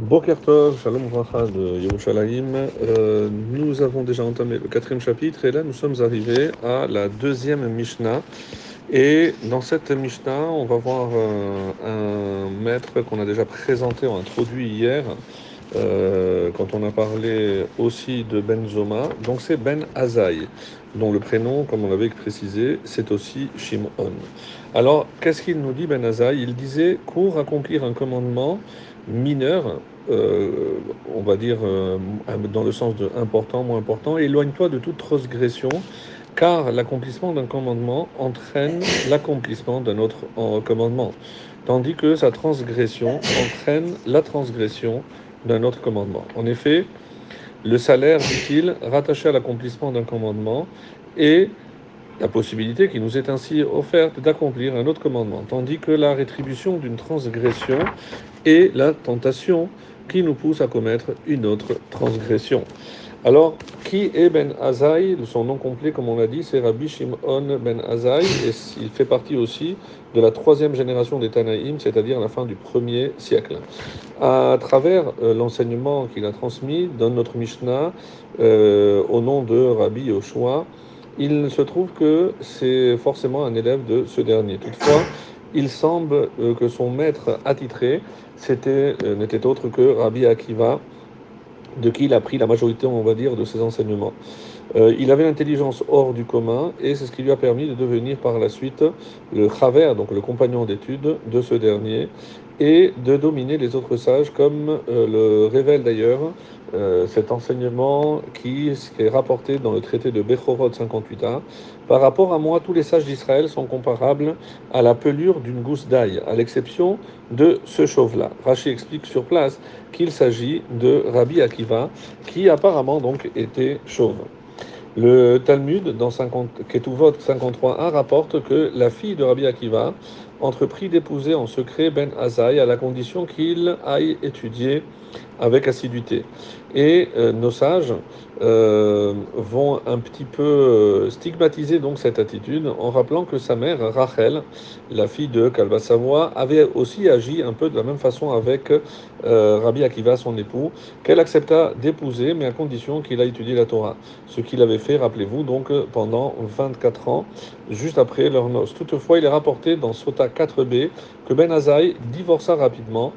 Boker Tov, Shalom Vracha de Yerushalayim. Euh, nous avons déjà entamé le quatrième chapitre et là nous sommes arrivés à la deuxième Mishnah. Et dans cette Mishnah, on va voir euh, un maître qu'on a déjà présenté, ou introduit hier, euh, quand on a parlé aussi de Ben Zoma. Donc c'est Ben Azaï, dont le prénom, comme on l'avait précisé, c'est aussi Shimon. Alors, qu'est-ce qu'il nous dit Ben Azaï Il disait, pour accomplir un commandement, mineur, euh, on va dire euh, dans le sens de important, moins important, éloigne-toi de toute transgression, car l'accomplissement d'un commandement entraîne l'accomplissement d'un autre commandement, tandis que sa transgression entraîne la transgression d'un autre commandement. En effet, le salaire, dit-il, rattaché à l'accomplissement d'un commandement, est la possibilité qui nous est ainsi offerte d'accomplir un autre commandement, tandis que la rétribution d'une transgression est la tentation qui nous pousse à commettre une autre transgression. Alors, qui est Ben Azaï Son nom complet, comme on l'a dit, c'est Rabbi Shimon Ben Azaï, et il fait partie aussi de la troisième génération des Tanaïm, c'est-à-dire la fin du premier siècle. À travers euh, l'enseignement qu'il a transmis dans notre Mishnah, euh, au nom de Rabbi Yoshua, il se trouve que c'est forcément un élève de ce dernier. Toutefois, il semble euh, que son maître attitré euh, n'était autre que Rabbi Akiva, de qui il a pris la majorité, on va dire, de ses enseignements. Euh, il avait l'intelligence hors du commun et c'est ce qui lui a permis de devenir par la suite le Chaver, donc le compagnon d'études de ce dernier, et de dominer les autres sages, comme euh, le révèle d'ailleurs euh, cet enseignement qui, est rapporté dans le traité de Bechorot 58a. Par rapport à moi, tous les sages d'Israël sont comparables à la pelure d'une gousse d'ail, à l'exception de ce chauve-là. Rachi explique sur place qu'il s'agit de Rabbi Akiva, qui apparemment donc était chauve. Le Talmud, dans 50, Ketuvot 53a, rapporte que la fille de Rabbi Akiva entreprit d'épouser en secret Ben Azaï à la condition qu'il aille étudier avec assiduité. Et euh, nos sages euh, vont un petit peu euh, stigmatiser donc cette attitude en rappelant que sa mère, Rachel, la fille de Kalba Savoie, avait aussi agi un peu de la même façon avec Rabbi Akiva, son époux, qu'elle accepta d'épouser, mais à condition qu'il a étudié la Torah. Ce qu'il avait fait, rappelez-vous, donc pendant 24 ans, juste après leur noces. Toutefois, il est rapporté dans Sota 4b que Ben Azaï divorça rapidement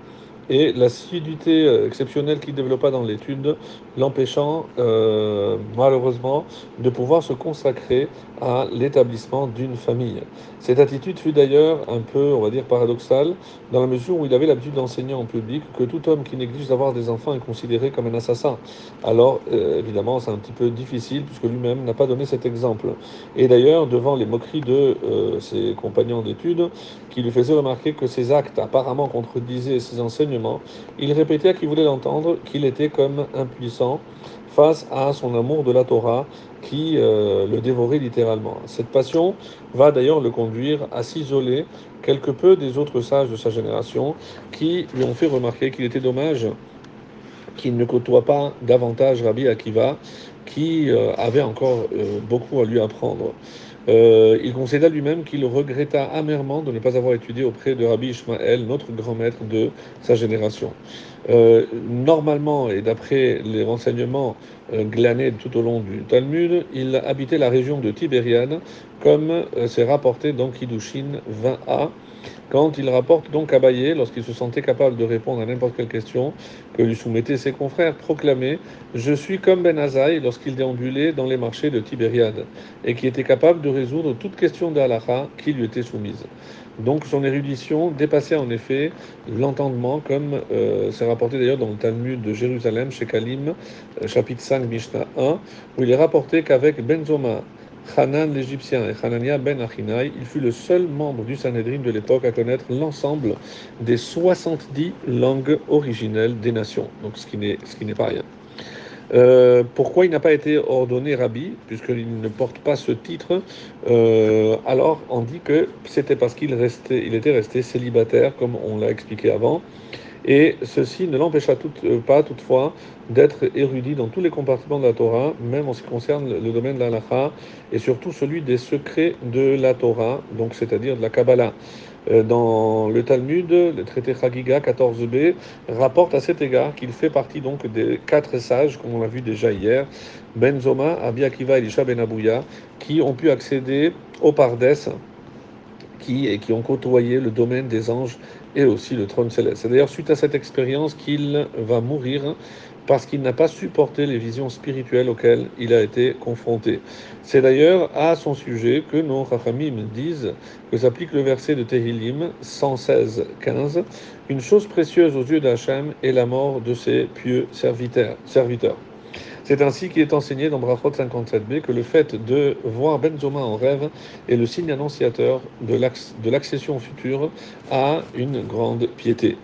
et l'assiduité euh, exceptionnelle qu'il développa dans l'étude, l'empêchant euh, malheureusement de pouvoir se consacrer à l'établissement d'une famille. Cette attitude fut d'ailleurs un peu, on va dire, paradoxale, dans la mesure où il avait l'habitude d'enseigner en public que tout homme qui néglige d'avoir des enfants est considéré comme un assassin. Alors, euh, évidemment, c'est un petit peu difficile, puisque lui-même n'a pas donné cet exemple. Et d'ailleurs, devant les moqueries de ses compagnons d'études, qui lui faisaient remarquer que ses actes apparemment contredisaient ses enseignements, il répétait à qui voulait l'entendre qu'il était comme impuissant face à son amour de la Torah qui euh, le dévorait littéralement. Cette passion va d'ailleurs le conduire à s'isoler quelque peu des autres sages de sa génération qui lui ont fait remarquer qu'il était dommage qu'il ne côtoie pas davantage Rabbi Akiva qui euh, avait encore euh, beaucoup à lui apprendre. Euh, il concéda lui-même qu'il regretta amèrement de ne pas avoir étudié auprès de Rabbi Ishmael, notre grand maître de sa génération. Euh, normalement, et d'après les renseignements euh, glanés tout au long du Talmud, il habitait la région de Tibériade, comme c'est rapporté dans Kiddushin 20a, quand il rapporte donc à Baye, lorsqu'il se sentait capable de répondre à n'importe quelle question que lui soumettaient ses confrères, proclamait Je suis comme Ben Azaï lorsqu'il déambulait dans les marchés de Tibériade, et qui était capable de résoudre toute question d'Alaha qui lui était soumise. Donc son érudition dépassait en effet l'entendement, comme euh, c'est rapporté d'ailleurs dans le Talmud de Jérusalem, chez Kalim, euh, chapitre 5, Mishnah 1, où il est rapporté qu'avec Benzoma, Hanan l'Égyptien et Hanania ben Achinaï, il fut le seul membre du Sanhedrin de l'époque à connaître l'ensemble des 70 langues originelles des nations, donc ce qui n'est pas rien. Euh, pourquoi il n'a pas été ordonné rabbi, puisqu'il ne porte pas ce titre euh, Alors, on dit que c'était parce qu'il il était resté célibataire, comme on l'a expliqué avant. Et ceci ne l'empêcha euh, pas, toutefois, d'être érudit dans tous les compartiments de la Torah, même en ce qui concerne le domaine de la et surtout celui des secrets de la Torah, donc c'est-à-dire de la Kabbalah. euh, dans le Talmud, le traité Chagiga 14b rapporte à cet égard qu'il fait partie donc des quatre sages, comme on l'a vu déjà hier, Ben Zoma, Abi Akiva, Elisha Ben Abouya, qui ont pu accéder au Pardes qui, et qui ont côtoyé le domaine des anges et aussi le trône céleste. C'est d'ailleurs suite à cette expérience qu'il va mourir parce qu'il n'a pas supporté les visions spirituelles auxquelles il a été confronté. C'est d'ailleurs à son sujet que nos Rachamim disent que s'applique le verset de Tehillim 116-15 Une chose précieuse aux yeux d'Hachem est la mort de ses pieux serviteurs. C'est ainsi qu'il est enseigné dans Brachot 57b que le fait de voir Benzoma en rêve est le signe annonciateur de l'accession future à une grande piété.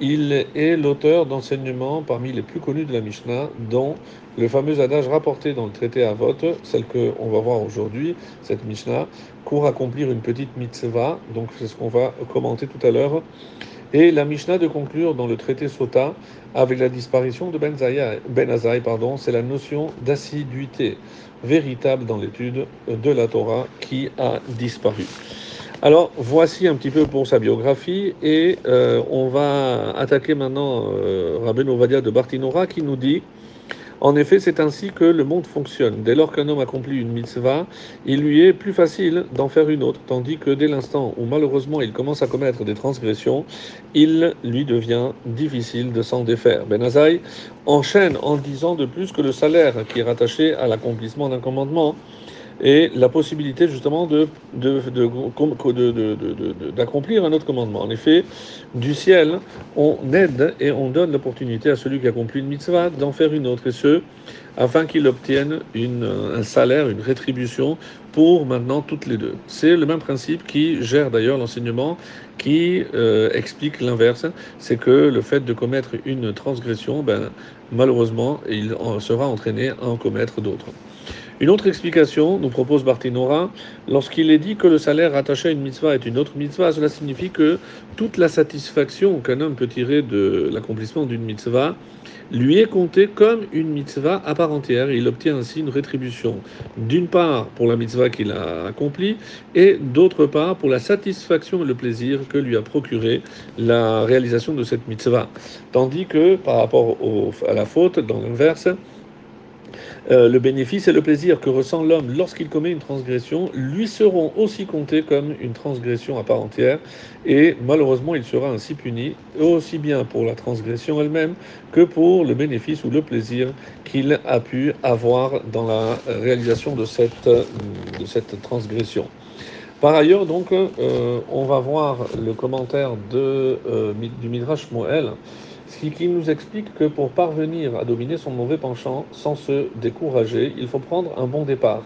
Il est l'auteur d'enseignements parmi les plus connus de la Mishnah, dont le fameux adage rapporté dans le traité Avot, celle qu'on va voir aujourd'hui, cette Mishnah, court accomplir une petite mitzvah, donc c'est ce qu'on va commenter tout à l'heure, et la Mishnah de conclure dans le traité Sota avec la disparition de Ben, ben Azaï, pardon, c'est la notion d'assiduité véritable dans l'étude de la Torah qui a disparu. Alors voici un petit peu pour sa biographie et euh, on va attaquer maintenant euh, Rabben Ovadia de Bartinora qui nous dit en effet, c'est ainsi que le monde fonctionne. Dès lors qu'un homme accomplit une mitzvah, il lui est plus facile d'en faire une autre, tandis que dès l'instant où malheureusement il commence à commettre des transgressions, il lui devient difficile de s'en défaire. Ben Azaï enchaîne en disant de plus que le salaire qui est rattaché à l'accomplissement d'un commandement et la possibilité justement d'accomplir un autre commandement. En effet, du ciel, on aide et on donne l'opportunité à celui qui accomplit une mitzvah d'en faire une autre, et ce, afin qu'il obtienne un salaire, une rétribution pour maintenant toutes les deux. C'est le même principe qui gère d'ailleurs l'enseignement qui euh, explique l'inverse, c'est que le fait de commettre une transgression, ben, malheureusement, il sera entraîné à en commettre d'autres. Une autre explication nous propose Bartinora, lorsqu'il est dit que le salaire rattaché à une mitzvah est une autre mitzvah, cela signifie que toute la satisfaction qu'un homme peut tirer de l'accomplissement d'une mitzvah lui est comptée comme une mitzvah à part entière. Il obtient ainsi une rétribution, d'une part pour la mitzvah qu'il a accomplie, et d'autre part pour la satisfaction et le plaisir que lui a procuré la réalisation de cette mitzvah. Tandis que par rapport à la faute, dans l'inverse, euh, le bénéfice et le plaisir que ressent l'homme lorsqu'il commet une transgression lui seront aussi comptés comme une transgression à part entière et malheureusement il sera ainsi puni aussi bien pour la transgression elle-même que pour le bénéfice ou le plaisir qu'il a pu avoir dans la réalisation de cette, de cette transgression. Par ailleurs, donc, euh, on va voir le commentaire de, euh, du Midrash Moël ce qui nous explique que pour parvenir à dominer son mauvais penchant sans se décourager, il faut prendre un bon départ.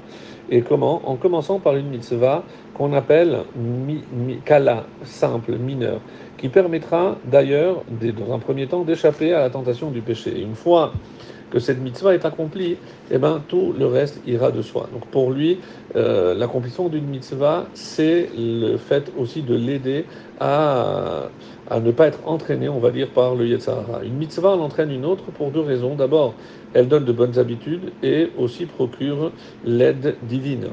Et comment? En commençant par une mitzvah qu'on appelle mi, kala, simple, mineur, qui permettra d'ailleurs, dans un premier temps, d'échapper à la tentation du péché. Une fois que cette mitzvah est accomplie, eh ben, tout le reste ira de soi. Donc pour lui, euh, l'accomplissement d'une mitzvah, c'est le fait aussi de l'aider à, ne pas être entraîné, on va dire, par le Yetzahara. Une mitzvah en entraîne une autre pour deux raisons. D'abord, elle donne de bonnes habitudes et aussi procure l'aide divine.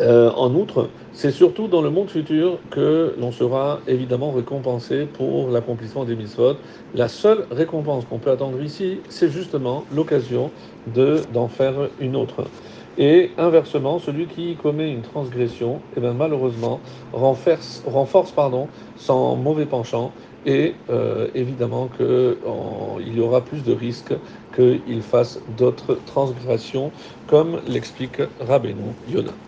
Euh, en outre, c'est surtout dans le monde futur que l'on sera évidemment récompensé pour l'accomplissement des mitzvot. La seule récompense qu'on peut attendre ici, c'est justement l'occasion de, d'en faire une autre. Et inversement, celui qui commet une transgression, eh bien, malheureusement, renforce, renforce pardon, son mauvais penchant et euh, évidemment qu'il y aura plus de risques qu'il fasse d'autres transgressions, comme l'explique Rabbeinu Yonah.